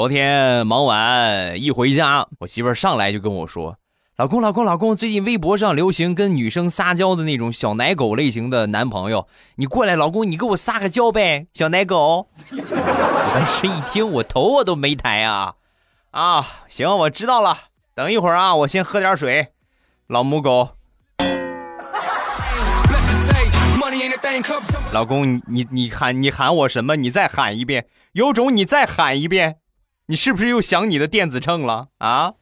昨天忙完一回家，我媳妇儿上来就跟我说：“老公，老公，老公，最近微博上流行跟女生撒娇的那种小奶狗类型的男朋友，你过来，老公，你给我撒个娇呗，小奶狗。”我当时一听，我头我都没抬啊！啊，行，我知道了。等一会儿啊，我先喝点水。老母狗，老公，你你你喊你喊我什么？你再喊一遍，有种你再喊一遍。你是不是又想你的电子秤了啊？